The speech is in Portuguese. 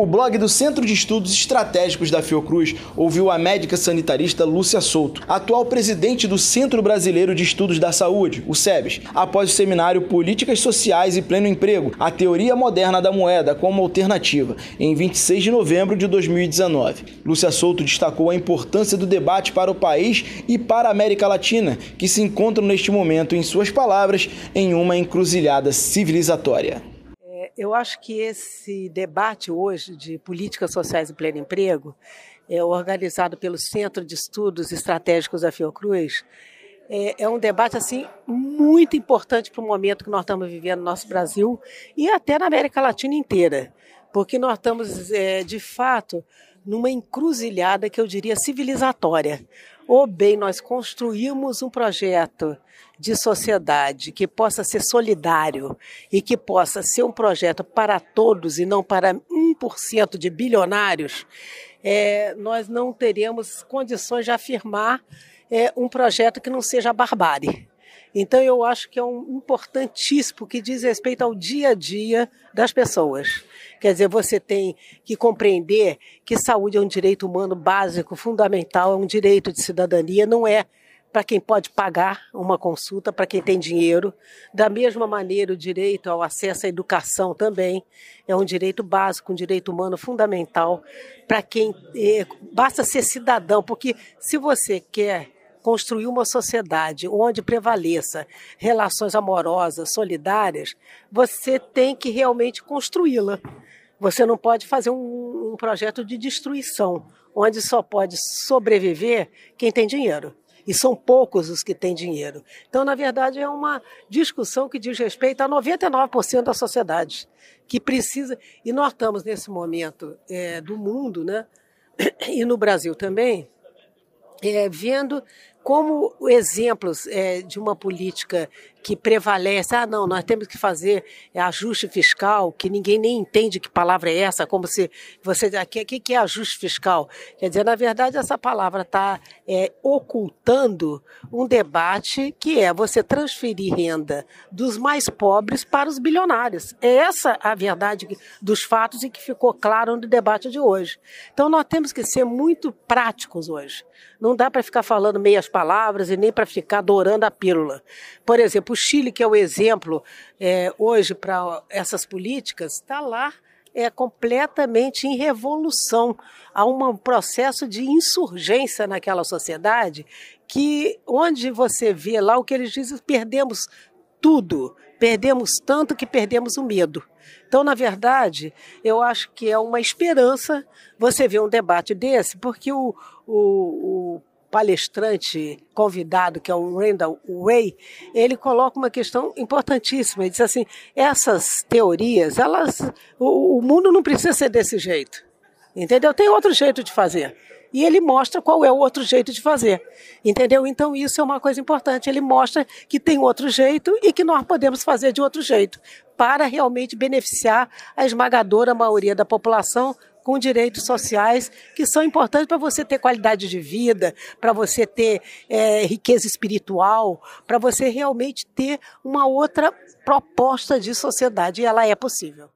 O blog do Centro de Estudos Estratégicos da Fiocruz ouviu a médica sanitarista Lúcia Souto, atual presidente do Centro Brasileiro de Estudos da Saúde, o SEBS, após o seminário Políticas Sociais e Pleno Emprego, a teoria moderna da moeda como alternativa, em 26 de novembro de 2019. Lúcia Souto destacou a importância do debate para o país e para a América Latina, que se encontram neste momento, em suas palavras, em uma encruzilhada civilizatória eu acho que esse debate hoje de políticas sociais e pleno emprego, é, organizado pelo Centro de Estudos Estratégicos da Fiocruz, é, é um debate assim muito importante para o momento que nós estamos vivendo no nosso Brasil e até na América Latina inteira, porque nós estamos é, de fato numa encruzilhada que eu diria civilizatória. Ou bem nós construímos um projeto de sociedade que possa ser solidário e que possa ser um projeto para todos e não para 1% de bilionários, é, nós não teremos condições de afirmar é, um projeto que não seja barbárie. Então eu acho que é um importantíssimo que diz respeito ao dia a dia das pessoas. Quer dizer, você tem que compreender que saúde é um direito humano básico, fundamental, é um direito de cidadania, não é para quem pode pagar uma consulta, para quem tem dinheiro. Da mesma maneira, o direito ao acesso à educação também é um direito básico, um direito humano fundamental para quem é, basta ser cidadão, porque se você quer construir uma sociedade onde prevaleça relações amorosas, solidárias, você tem que realmente construí-la. Você não pode fazer um, um projeto de destruição, onde só pode sobreviver quem tem dinheiro e são poucos os que têm dinheiro. Então, na verdade, é uma discussão que diz respeito a 99% da sociedade, que precisa. E nós estamos nesse momento é, do mundo, né? e no Brasil também, é, vendo como exemplos é, de uma política que prevalece, ah, não, nós temos que fazer ajuste fiscal, que ninguém nem entende que palavra é essa, como se você. O que, que é ajuste fiscal? Quer dizer, na verdade, essa palavra está é, ocultando um debate que é você transferir renda dos mais pobres para os bilionários. É essa a verdade dos fatos e que ficou claro no debate de hoje. Então, nós temos que ser muito práticos hoje. Não dá para ficar falando meias palavras e nem para ficar adorando a pílula. Por exemplo, o Chile, que é o exemplo é, hoje para essas políticas, está lá é completamente em revolução. Há um processo de insurgência naquela sociedade que, onde você vê lá o que eles dizem, perdemos tudo, perdemos tanto que perdemos o medo. Então, na verdade, eu acho que é uma esperança você ver um debate desse, porque o, o, o palestrante convidado, que é o Randall Way, ele coloca uma questão importantíssima. Ele diz assim: essas teorias, elas, o, o mundo não precisa ser desse jeito, entendeu? Tem outro jeito de fazer. E ele mostra qual é o outro jeito de fazer, entendeu? Então isso é uma coisa importante. Ele mostra que tem outro jeito e que nós podemos fazer de outro jeito para realmente beneficiar a esmagadora maioria da população com direitos sociais que são importantes para você ter qualidade de vida, para você ter é, riqueza espiritual, para você realmente ter uma outra proposta de sociedade, e ela é possível.